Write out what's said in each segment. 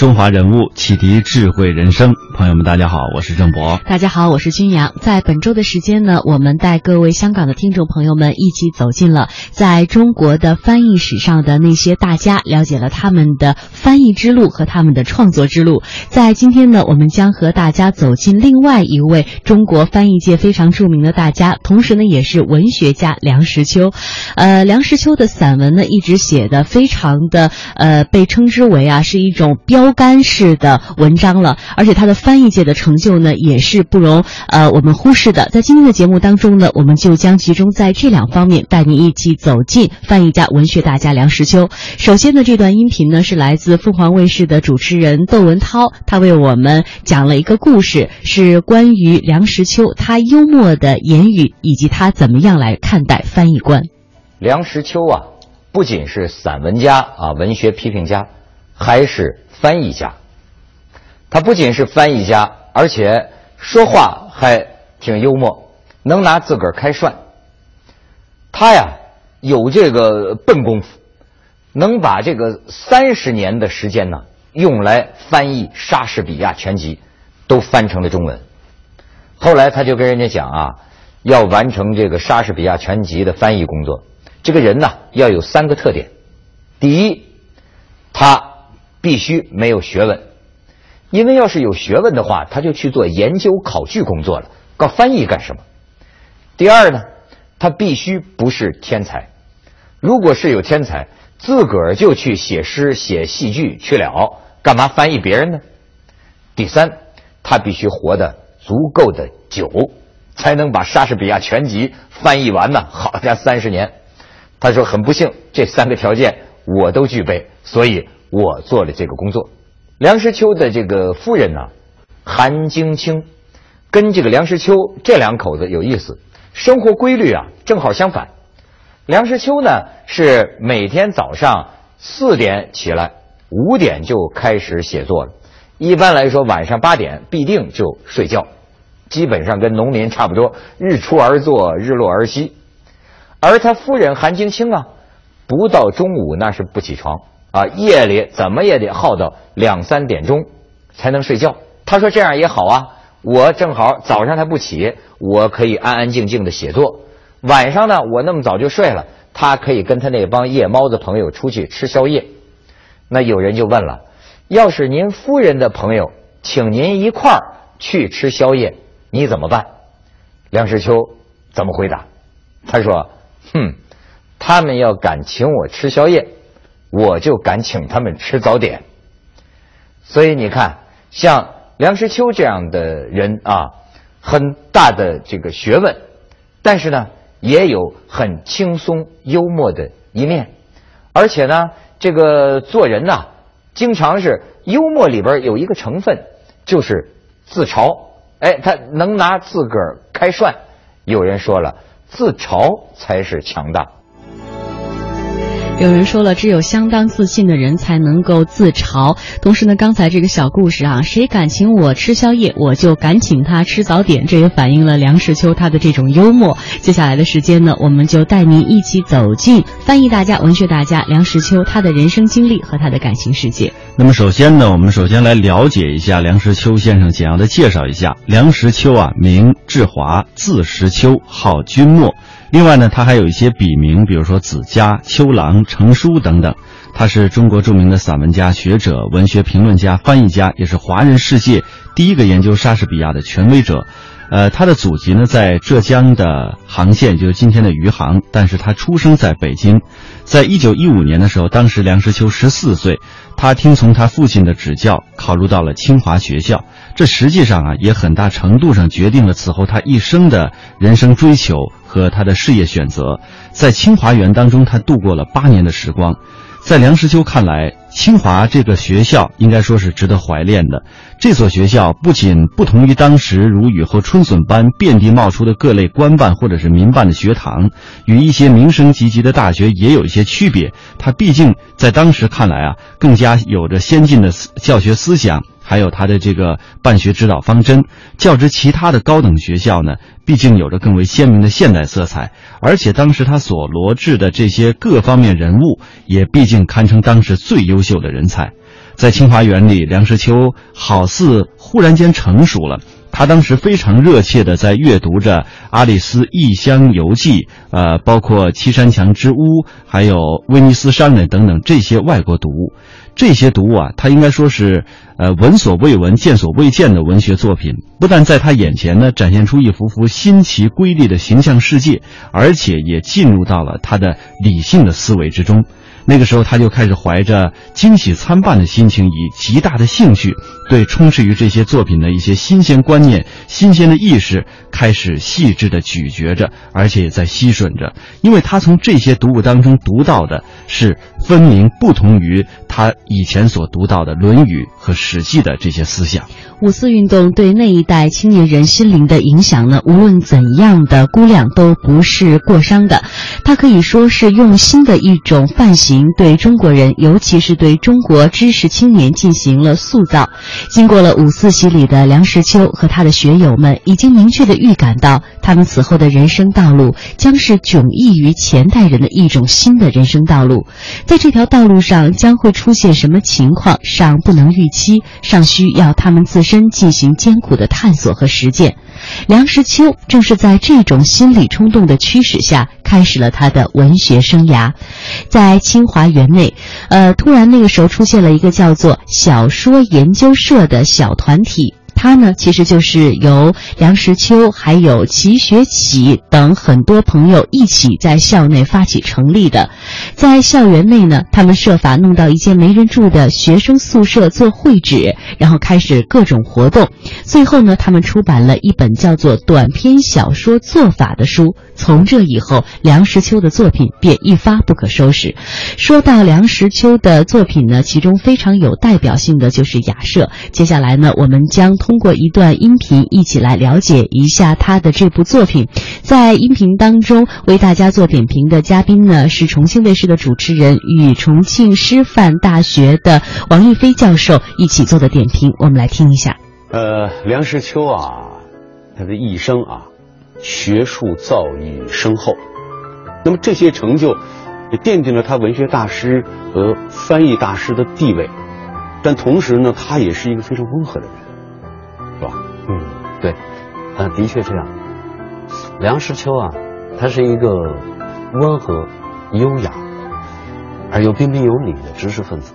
中华人物，启迪智慧人生。朋友们，大家好，我是郑博。大家好，我是君阳。在本周的时间呢，我们带各位香港的听众朋友们一起走进了在中国的翻译史上的那些大家，了解了他们的翻译之路和他们的创作之路。在今天呢，我们将和大家走进另外一位中国翻译界非常著名的大家，同时呢，也是文学家梁实秋。呃，梁实秋的散文呢，一直写的非常的呃，被称之为啊，是一种标干式的文章了，而且他的翻译界的成就呢，也是不容呃我们忽视的。在今天的节目当中呢，我们就将集中在这两方面，带您一起走进翻译家、文学大家梁实秋。首先呢，这段音频呢是来自凤凰卫视的主持人窦文涛，他为我们讲了一个故事，是关于梁实秋他幽默的言语以及他怎么样来看待翻译官。梁实秋啊，不仅是散文家啊，文学批评家，还是翻译家。他不仅是翻译家，而且说话还挺幽默，能拿自个儿开涮。他呀有这个笨功夫，能把这个三十年的时间呢用来翻译莎士比亚全集，都翻成了中文。后来他就跟人家讲啊，要完成这个莎士比亚全集的翻译工作，这个人呢要有三个特点：第一，他必须没有学问。因为要是有学问的话，他就去做研究考据工作了，搞翻译干什么？第二呢，他必须不是天才。如果是有天才，自个儿就去写诗、写戏剧去了，干嘛翻译别人呢？第三，他必须活得足够的久，才能把莎士比亚全集翻译完呢。好家三十年，他说很不幸，这三个条件我都具备，所以我做了这个工作。梁实秋的这个夫人呢，韩晶清，跟这个梁实秋这两口子有意思，生活规律啊正好相反。梁实秋呢是每天早上四点起来，五点就开始写作了，一般来说晚上八点必定就睡觉，基本上跟农民差不多，日出而作，日落而息。而他夫人韩晶清啊，不到中午那是不起床。啊，夜里怎么也得耗到两三点钟才能睡觉。他说这样也好啊，我正好早上他不起，我可以安安静静的写作。晚上呢，我那么早就睡了，他可以跟他那帮夜猫子朋友出去吃宵夜。那有人就问了，要是您夫人的朋友请您一块儿去吃宵夜，你怎么办？梁实秋怎么回答？他说：“哼，他们要敢请我吃宵夜。”我就敢请他们吃早点，所以你看，像梁实秋这样的人啊，很大的这个学问，但是呢，也有很轻松幽默的一面，而且呢，这个做人呐，经常是幽默里边有一个成分，就是自嘲。哎，他能拿自个儿开涮。有人说了，自嘲才是强大。有人说了，只有相当自信的人才能够自嘲。同时呢，刚才这个小故事啊，谁敢请我吃宵夜，我就敢请他吃早点。这也反映了梁实秋他的这种幽默。接下来的时间呢，我们就带您一起走进翻译大家、文学大家梁实秋他的人生经历和他的感情世界。那么首先呢，我们首先来了解一下梁实秋先生，简要的介绍一下梁实秋啊，名志华，字实秋，号君莫。另外呢，他还有一些笔名，比如说子嘉、秋郎、程书等等。他是中国著名的散文家、学者、文学评论家、翻译家，也是华人世界第一个研究莎士比亚的权威者。呃，他的祖籍呢在浙江的杭县，就是今天的余杭，但是他出生在北京。在一九一五年的时候，当时梁实秋十四岁，他听从他父亲的指教，考入到了清华学校。这实际上啊，也很大程度上决定了此后他一生的人生追求和他的事业选择。在清华园当中，他度过了八年的时光。在梁实秋看来，清华这个学校应该说是值得怀恋的。这所学校不仅不同于当时如雨后春笋般遍地冒出的各类官办或者是民办的学堂，与一些名声籍籍的大学也有一些区别。它毕竟在当时看来啊，更加有着先进的教学思想。还有他的这个办学指导方针，较之其他的高等学校呢，毕竟有着更为鲜明的现代色彩。而且当时他所罗致的这些各方面人物，也毕竟堪称当时最优秀的人才。在清华园里，梁实秋好似忽然间成熟了。他当时非常热切地在阅读着《阿里斯异乡游记》，呃，包括《七山墙之屋》，还有《威尼斯商人》等等这些外国读物。这些读物啊，他应该说是，呃，闻所未闻、见所未见的文学作品。不但在他眼前呢，展现出一幅幅新奇瑰丽的形象世界，而且也进入到了他的理性的思维之中。那个时候，他就开始怀着惊喜参半的心情，以极大的兴趣，对充斥于这些作品的一些新鲜观念、新鲜的意识，开始细致的咀嚼着，而且也在吸吮着。因为他从这些读物当中读到的是分明不同于他以前所读到的《论语》和《史记》的这些思想。五四运动对那一代青年人心灵的影响呢，无论怎样的估量都不是过伤的。它可以说是用新的一种范型对中国人，尤其是对中国知识青年进行了塑造。经过了五四洗礼的梁实秋和他的学友们，已经明确的预感到，他们此后的人生道路将是迥异于前代人的一种新的人生道路。在这条道路上将会出现什么情况，尚不能预期，尚需要他们自身。进行艰苦的探索和实践，梁实秋正是在这种心理冲动的驱使下，开始了他的文学生涯。在清华园内，呃，突然那个时候出现了一个叫做“小说研究社”的小团体。它呢，其实就是由梁实秋还有齐学启等很多朋友一起在校内发起成立的。在校园内呢，他们设法弄到一间没人住的学生宿舍做会址，然后开始各种活动。最后呢，他们出版了一本叫做《短篇小说做法》的书。从这以后，梁实秋的作品便一发不可收拾。说到梁实秋的作品呢，其中非常有代表性的就是《雅舍》。接下来呢，我们将通过一段音频一起来了解一下他的这部作品。在音频当中为大家做点评的嘉宾呢，是重庆卫视的主持人与重庆师范大学的王玉飞教授一起做的点评。我们来听一下。呃，梁实秋啊，他的一生啊。学术造诣深厚，那么这些成就也奠定了他文学大师和翻译大师的地位。但同时呢，他也是一个非常温和的人，对，嗯，的确这样。梁实秋啊，他是一个温和、优雅而又彬彬有礼的知识分子。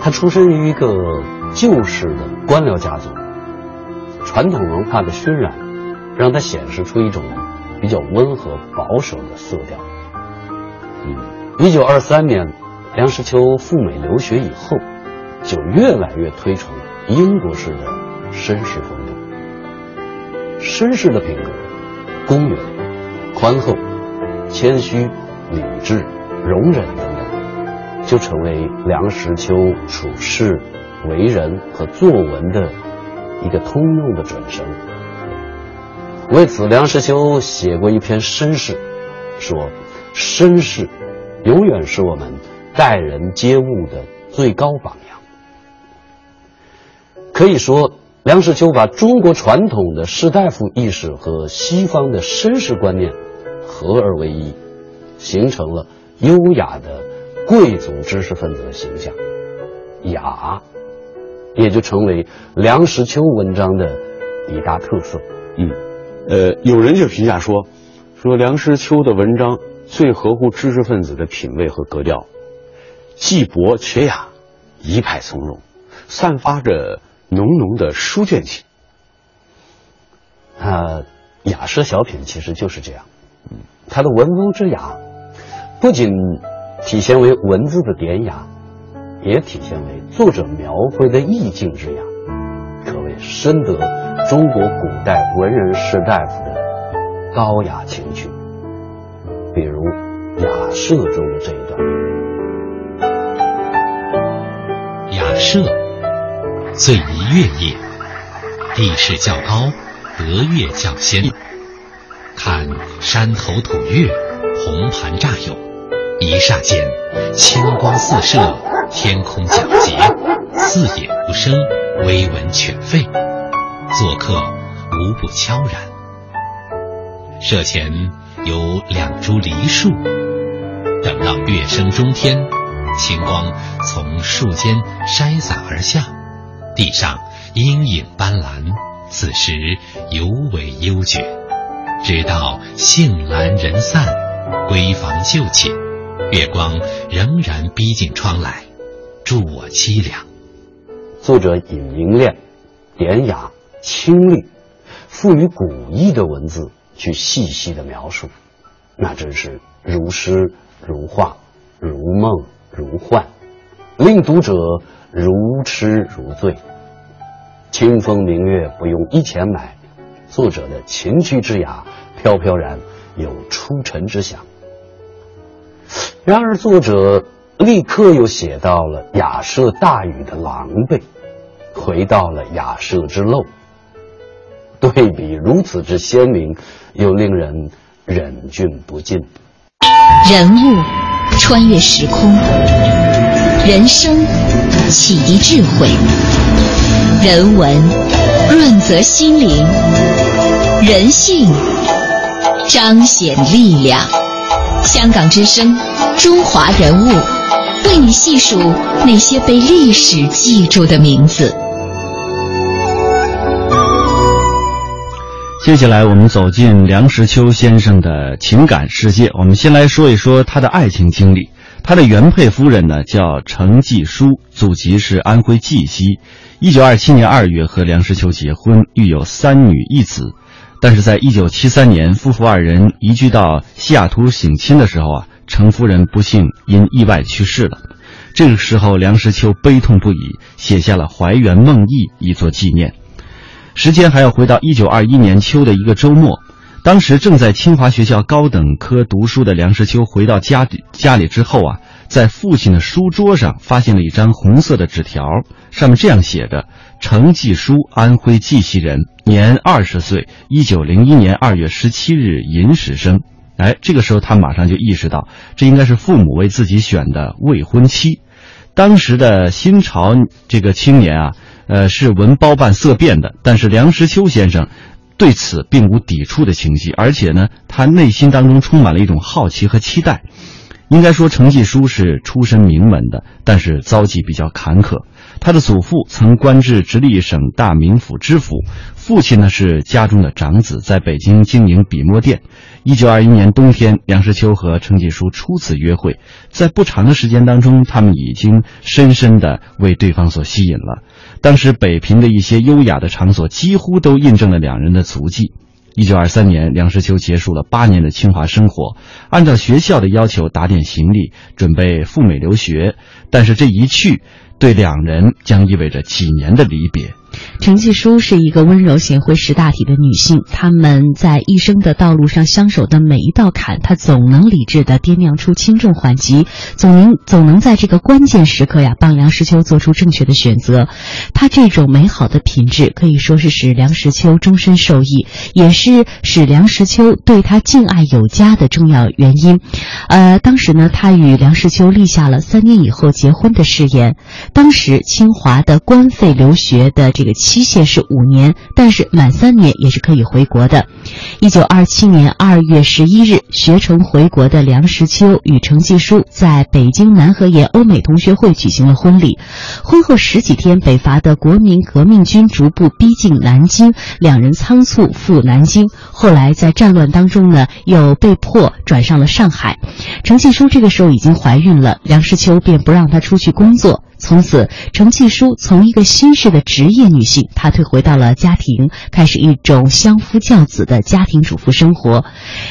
他出身于一个旧式的官僚家族，传统文化的熏染。让他显示出一种比较温和保守的色调。嗯，一九二三年，梁实秋赴美留学以后，就越来越推崇英国式的绅士风。绅士的品格，公允、宽厚、谦虚、理智、容忍等等，就成为梁实秋处事、为人和作文的一个通用的准绳。为此，梁实秋写过一篇绅士，说：“绅士，永远是我们待人接物的最高榜样。”可以说，梁实秋把中国传统的士大夫意识和西方的绅士观念合而为一，形成了优雅的贵族知识分子的形象。雅，也就成为梁实秋文章的一大特色。嗯。呃，有人就评价说，说梁实秋的文章最合乎知识分子的品味和格调，既博且雅，一派从容，散发着浓浓的书卷气。啊，雅舍小品其实就是这样，他的文风之雅，不仅体现为文字的典雅，也体现为作者描绘的意境之雅，可谓深得。中国古代文人士大夫的高雅情趣，比如雅舍中的这一段。雅舍，醉一月夜，地势较高，得月较先。看山头吐月，红盘乍涌，一霎间，清光四射，天空皎洁，四野无声，微闻犬吠，做客无不悄然。舍前有两株梨树，等到月升中天，清光从树间筛洒而下，地上阴影斑斓，此时尤为幽绝。直到杏阑人散，闺房就寝，月光仍然逼近窗来，助我凄凉。作者以明亮、典雅、清丽、富于古意的文字。去细细的描述，那真是如诗如画，如梦如幻，令读者如痴如醉。清风明月不用一钱买，作者的情趣之雅，飘飘然有出尘之想。然而作者立刻又写到了雅舍大雨的狼狈，回到了雅舍之陋。对比如此之鲜明，又令人忍俊不禁。人物穿越时空，人生启迪智慧，人文润泽心灵，人性彰显力量。香港之声，中华人物，为你细数那些被历史记住的名字。接下来，我们走进梁实秋先生的情感世界。我们先来说一说他的爱情经历。他的原配夫人呢，叫程继书，祖籍是安徽绩溪。一九二七年二月和梁实秋结婚，育有三女一子。但是在一九七三年，夫妇二人移居到西雅图省亲的时候啊，程夫人不幸因意外去世了。这个时候，梁实秋悲痛不已，写下了《怀园梦忆》以作纪念。时间还要回到一九二一年秋的一个周末，当时正在清华学校高等科读书的梁实秋回到家里家里之后啊，在父亲的书桌上发现了一张红色的纸条，上面这样写着：“程继书，安徽绩溪人，年二十岁，一九零一年二月十七日寅时生。”哎，这个时候他马上就意识到，这应该是父母为自己选的未婚妻。当时的新潮这个青年啊。呃，是闻包办色变的，但是梁实秋先生对此并无抵触的情绪，而且呢，他内心当中充满了一种好奇和期待。应该说，程继书是出身名门的，但是遭际比较坎坷。他的祖父曾官至直隶省大名府知府，父亲呢是家中的长子，在北京经营笔墨店。一九二一年冬天，梁实秋和程继书初次约会，在不长的时间当中，他们已经深深的为对方所吸引了。当时北平的一些优雅的场所几乎都印证了两人的足迹。一九二三年，梁实秋结束了八年的清华生活，按照学校的要求打点行李，准备赴美留学。但是这一去，对两人将意味着几年的离别。程继书是一个温柔贤惠、识大体的女性。他们在一生的道路上相守的每一道坎，她总能理智的掂量出轻重缓急，总能总能在这个关键时刻呀，帮梁实秋做出正确的选择。她这种美好的品质，可以说是使梁实秋终身受益，也是使梁实秋对她敬爱有加的重要原因。呃，当时呢，她与梁实秋立下了三年以后结婚的誓言。当时清华的官费留学的这。个期限是五年，但是满三年也是可以回国的。一九二七年二月十一日，学成回国的梁实秋与程继书在北京南河沿欧美同学会举行了婚礼。婚后十几天，北伐的国民革命军逐步逼近南京，两人仓促赴南京。后来在战乱当中呢，又被迫转上了上海。程继书这个时候已经怀孕了，梁实秋便不让她出去工作。从此，程继书从一个新式的职业女性，她退回到了家庭，开始一种相夫教子的家庭主妇生活。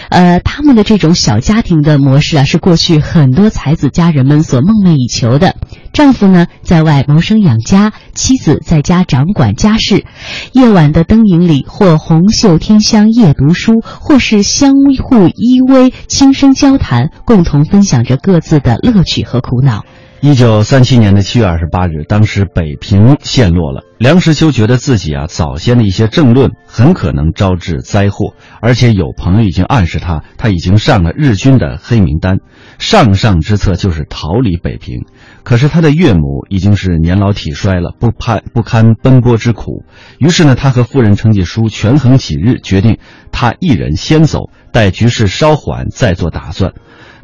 呃，他们的这种小家庭的模式啊，是过去很多才子佳人们所梦寐以求的。丈夫呢在外谋生养家，妻子在家掌管家事。夜晚的灯影里，或红袖添香夜读书，或是相互依偎轻声交谈，共同分享着各自的乐趣和苦恼。一九三七年的七月二十八日，当时北平陷落了。梁实秋觉得自己啊早先的一些政论很可能招致灾祸，而且有朋友已经暗示他，他已经上了日军的黑名单，上上之策就是逃离北平。可是他的岳母已经是年老体衰了，不堪不堪奔波之苦，于是呢，他和夫人程继书权衡几日，决定他一人先走，待局势稍缓再做打算。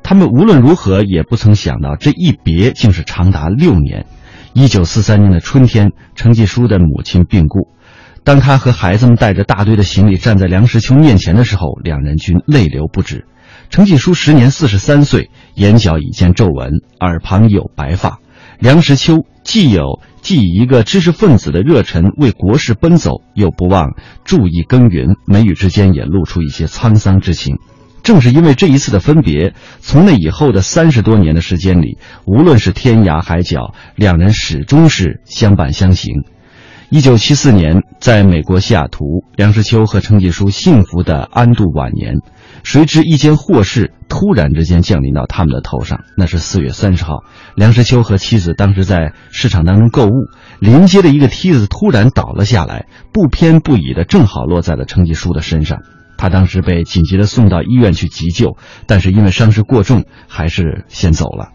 他们无论如何也不曾想到，这一别竟是长达六年。一九四三年的春天，程继书的母亲病故。当他和孩子们带着大堆的行李站在梁实秋面前的时候，两人均泪流不止。程继书时年四十三岁，眼角已见皱纹，耳旁有白发。梁实秋既有既以一个知识分子的热忱为国事奔走，又不忘注意耕耘，眉宇之间也露出一些沧桑之情。正是因为这一次的分别，从那以后的三十多年的时间里，无论是天涯海角，两人始终是相伴相行。一九七四年，在美国西雅图，梁实秋和程继书幸福的安度晚年。谁知一件祸事突然之间降临到他们的头上。那是四月三十号，梁实秋和妻子当时在市场当中购物，临街的一个梯子突然倒了下来，不偏不倚的正好落在了程继书的身上。他当时被紧急的送到医院去急救，但是因为伤势过重，还是先走了。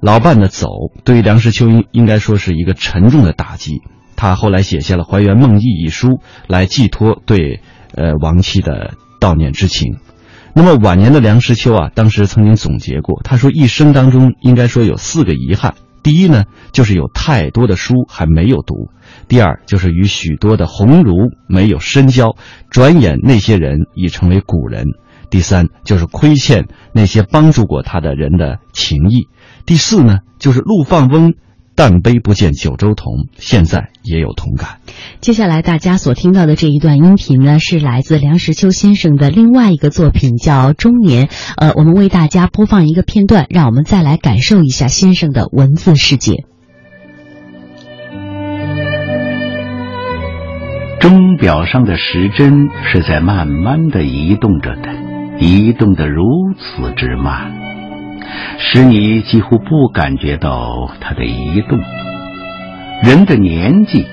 老伴的走对于梁实秋应应该说是一个沉重的打击。他后来写下了《怀园梦忆》一书，来寄托对呃亡妻的悼念之情。那么晚年的梁实秋啊，当时曾经总结过，他说一生当中应该说有四个遗憾。第一呢，就是有太多的书还没有读。第二就是与许多的鸿儒没有深交，转眼那些人已成为古人。第三就是亏欠那些帮助过他的人的情谊。第四呢，就是陆放翁。但悲不见九州同，现在也有同感。接下来大家所听到的这一段音频呢，是来自梁实秋先生的另外一个作品，叫《中年》。呃，我们为大家播放一个片段，让我们再来感受一下先生的文字世界。钟表上的时针是在慢慢的移动着的，移动的如此之慢，使你几乎不感觉到它的移动。人的年纪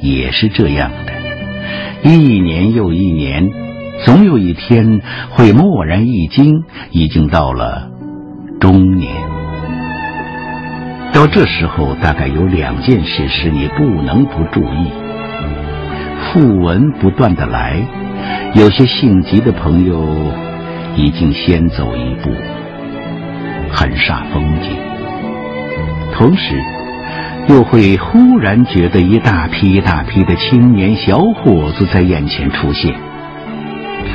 也是这样的，一年又一年，总有一天会蓦然一惊，已经到了中年。到这时候，大概有两件事使你不能不注意。讣文不断的来，有些性急的朋友已经先走一步，很煞风景。同时，又会忽然觉得一大批一大批的青年小伙子在眼前出现，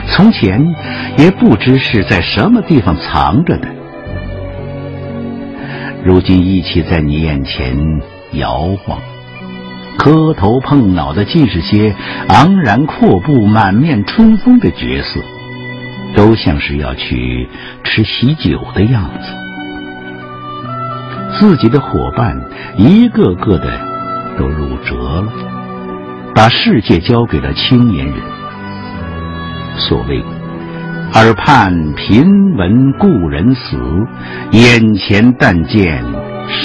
从前也不知是在什么地方藏着的，如今一起在你眼前摇晃。磕头碰脑的尽是些昂然阔步、满面春风的角色，都像是要去吃喜酒的样子。自己的伙伴一个个的都入辙了，把世界交给了青年人。所谓“耳畔频闻故人死，眼前但见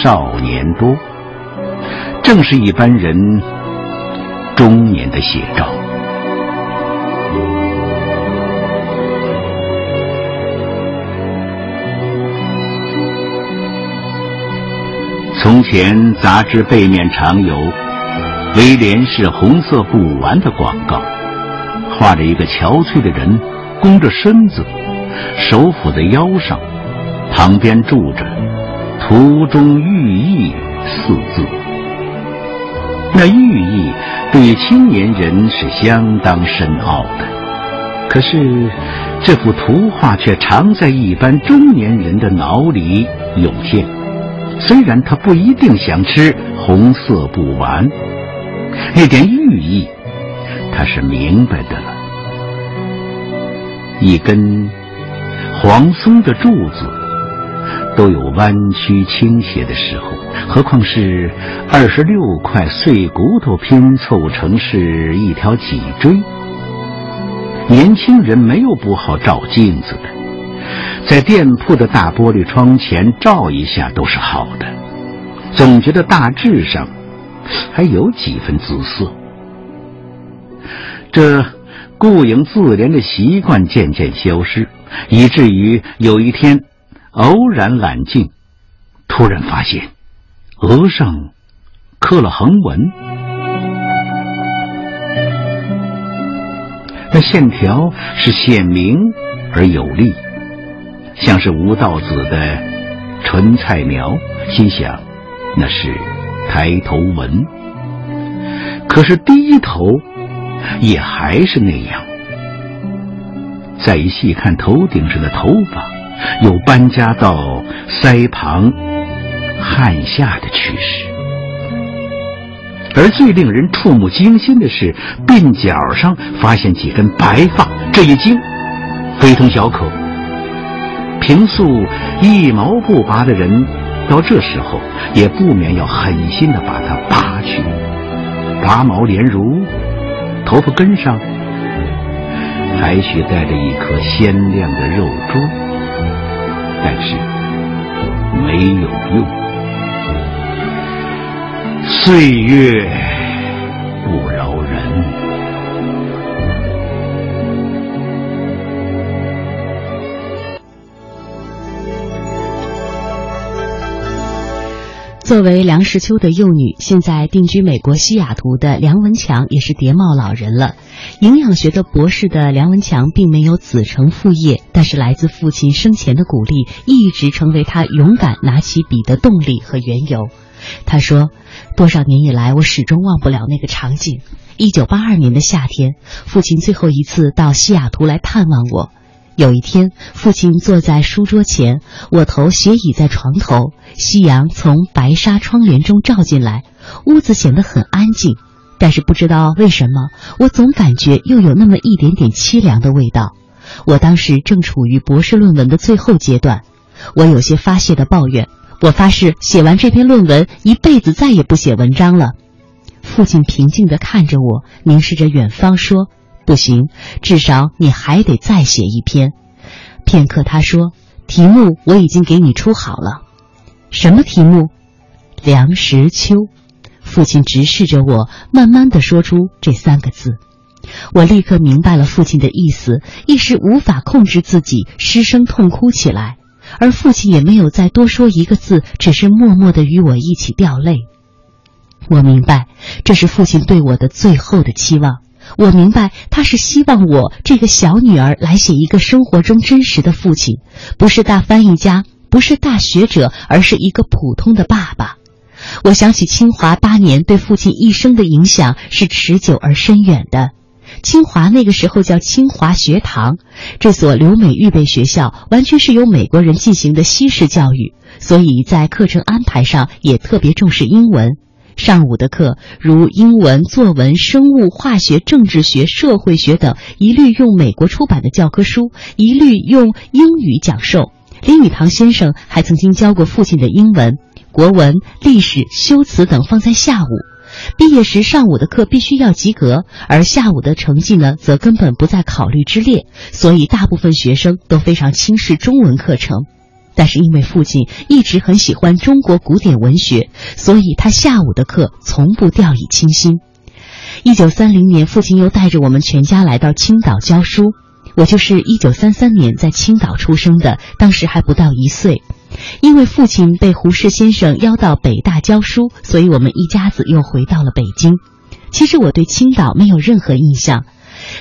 少年多”。正是一般人中年的写照。从前，杂志背面常有威廉士红色补丸的广告，画着一个憔悴的人，弓着身子，手抚在腰上，旁边住着“途中寓意”。那寓意对青年人是相当深奥的，可是这幅图画却常在一般中年人的脑里涌现。虽然他不一定想吃红色布丸，那点寓意他是明白的了。一根黄松的柱子，都有弯曲倾斜的时候，何况是二十六块碎骨头拼凑成是一条脊椎？年轻人没有不好照镜子的，在店铺的大玻璃窗前照一下都是好的，总觉得大致上还有几分姿色。这顾影自怜的习惯渐渐消失，以至于有一天偶然揽镜，突然发现额上刻了横纹，那线条是鲜明而有力，像是吴道子的纯菜苗。心想那是抬头纹，可是低头。也还是那样。再一细看头顶上的头发，有搬家到腮旁、汗下的趋势。而最令人触目惊心的是，鬓角上发现几根白发，这一惊非同小可。平素一毛不拔的人，到这时候也不免要狠心的把它拔去，拔毛连如。头发根上还许带着一颗鲜亮的肉珠，但是没有用。岁月作为梁实秋的幼女，现在定居美国西雅图的梁文强也是蝶帽老人了。营养学的博士的梁文强并没有子承父业，但是来自父亲生前的鼓励，一直成为他勇敢拿起笔的动力和缘由。他说：“多少年以来，我始终忘不了那个场景。一九八二年的夏天，父亲最后一次到西雅图来探望我。”有一天，父亲坐在书桌前，我头斜倚在床头，夕阳从白纱窗帘中照进来，屋子显得很安静。但是不知道为什么，我总感觉又有那么一点点凄凉的味道。我当时正处于博士论文的最后阶段，我有些发泄的抱怨：“我发誓，写完这篇论文，一辈子再也不写文章了。”父亲平静地看着我，凝视着远方，说。不行，至少你还得再写一篇。片刻，他说：“题目我已经给你出好了。”什么题目？梁实秋。父亲直视着我，慢慢的说出这三个字。我立刻明白了父亲的意思，一时无法控制自己，失声痛哭起来。而父亲也没有再多说一个字，只是默默的与我一起掉泪。我明白，这是父亲对我的最后的期望。我明白，他是希望我这个小女儿来写一个生活中真实的父亲，不是大翻译家，不是大学者，而是一个普通的爸爸。我想起清华八年对父亲一生的影响是持久而深远的。清华那个时候叫清华学堂，这所留美预备学校完全是由美国人进行的西式教育，所以在课程安排上也特别重视英文。上午的课，如英文、作文、生物、化学、政治学、社会学等，一律用美国出版的教科书，一律用英语讲授。林语堂先生还曾经教过父亲的英文、国文、历史、修辞等，放在下午。毕业时，上午的课必须要及格，而下午的成绩呢，则根本不在考虑之列。所以，大部分学生都非常轻视中文课程。但是因为父亲一直很喜欢中国古典文学，所以他下午的课从不掉以轻心。一九三零年，父亲又带着我们全家来到青岛教书。我就是一九三三年在青岛出生的，当时还不到一岁。因为父亲被胡适先生邀到北大教书，所以我们一家子又回到了北京。其实我对青岛没有任何印象，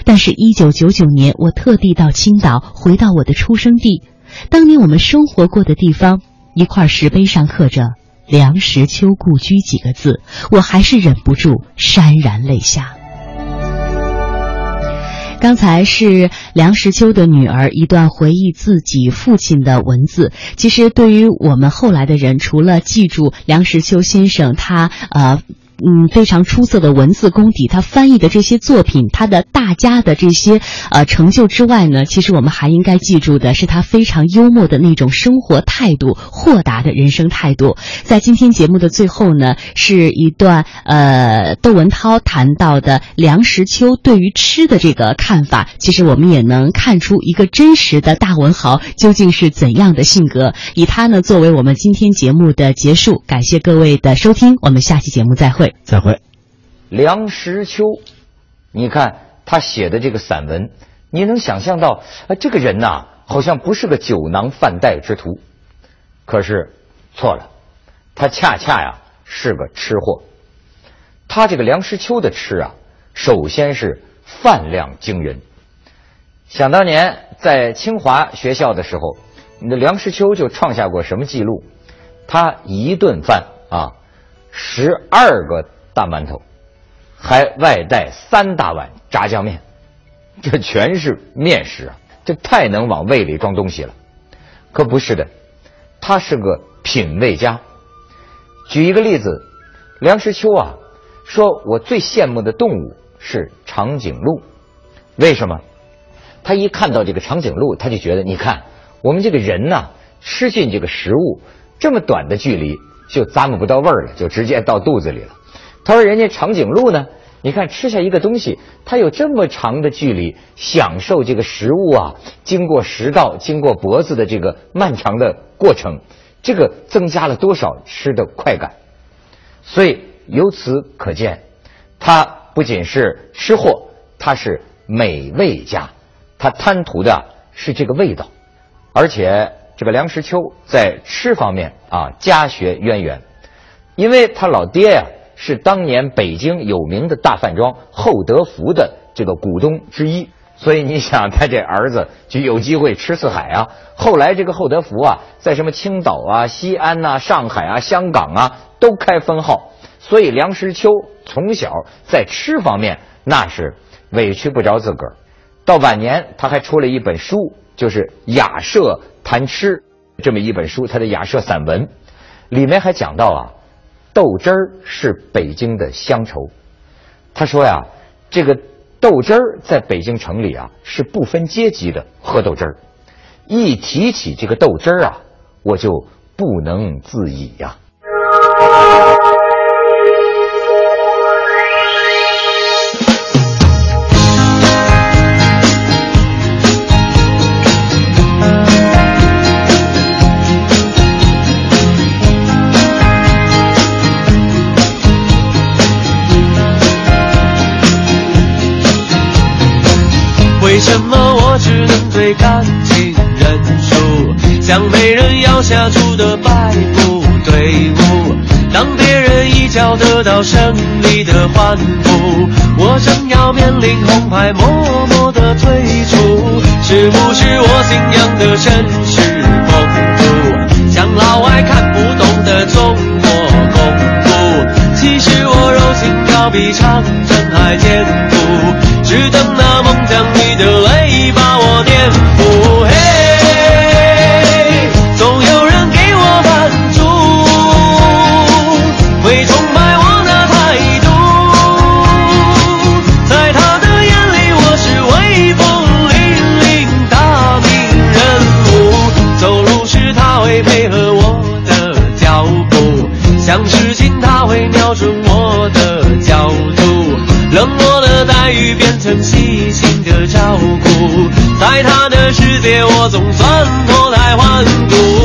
但是，一九九九年我特地到青岛，回到我的出生地。当年我们生活过的地方，一块石碑上刻着“梁实秋故居”几个字，我还是忍不住潸然泪下。刚才是梁实秋的女儿一段回忆自己父亲的文字。其实，对于我们后来的人，除了记住梁实秋先生他呃。嗯非常出色的文字功底，他翻译的这些作品，他的大家的这些呃成就之外呢，其实我们还应该记住的是他非常幽默的那种生活态度、豁达的人生态度。在今天节目的最后呢，是一段呃窦文涛谈到的梁实秋对于吃的这个看法，其实我们也能看出一个真实的大文豪究竟是怎样的性格。以他呢作为我们今天节目的结束，感谢各位的收听，我们下期节目再会。再会。梁实秋，你看他写的这个散文，你能想象到，啊，这个人呐，好像不是个酒囊饭袋之徒，可是错了，他恰恰呀是个吃货。他这个梁实秋的吃啊，首先是饭量惊人。想当年在清华学校的时候，你的梁实秋就创下过什么记录？他一顿饭啊，十二个大馒头，还外带三大碗炸酱面，这全是面食啊！这太能往胃里装东西了。可不是的，他是个品味家。举一个例子，梁实秋啊，说我最羡慕的动物是长颈鹿，为什么？他一看到这个长颈鹿，他就觉得，你看我们这个人呐，吃进这个食物这么短的距离就咂摸不到味儿了，就直接到肚子里了。他说人家长颈鹿呢，你看吃下一个东西，它有这么长的距离享受这个食物啊，经过食道、经过脖子的这个漫长的过程，这个增加了多少吃的快感？所以由此可见，他不仅是吃货，他是美味家。他贪图的是这个味道，而且这个梁实秋在吃方面啊家学渊源，因为他老爹呀是当年北京有名的大饭庄厚德福的这个股东之一，所以你想他这儿子就有机会吃四海啊。后来这个厚德福啊，在什么青岛啊、西安呐、上海啊、香港啊都开分号，所以梁实秋从小在吃方面那是委屈不着自个儿。到晚年，他还出了一本书，就是《雅舍谈吃》这么一本书，他的雅舍散文，里面还讲到啊，豆汁儿是北京的乡愁。他说呀，这个豆汁儿在北京城里啊是不分阶级的喝豆汁儿。一提起这个豆汁儿啊，我就不能自已呀。什么我只能对感情认输，像没人要下注的败部队伍？当别人一脚得到胜利的欢呼，我正要面临红牌，默默的退出。是不是我信仰的绅士风度，像老外看不懂的中国功夫？其实我柔情要比长城还坚固。只等那在他的世界，我总算脱胎换骨。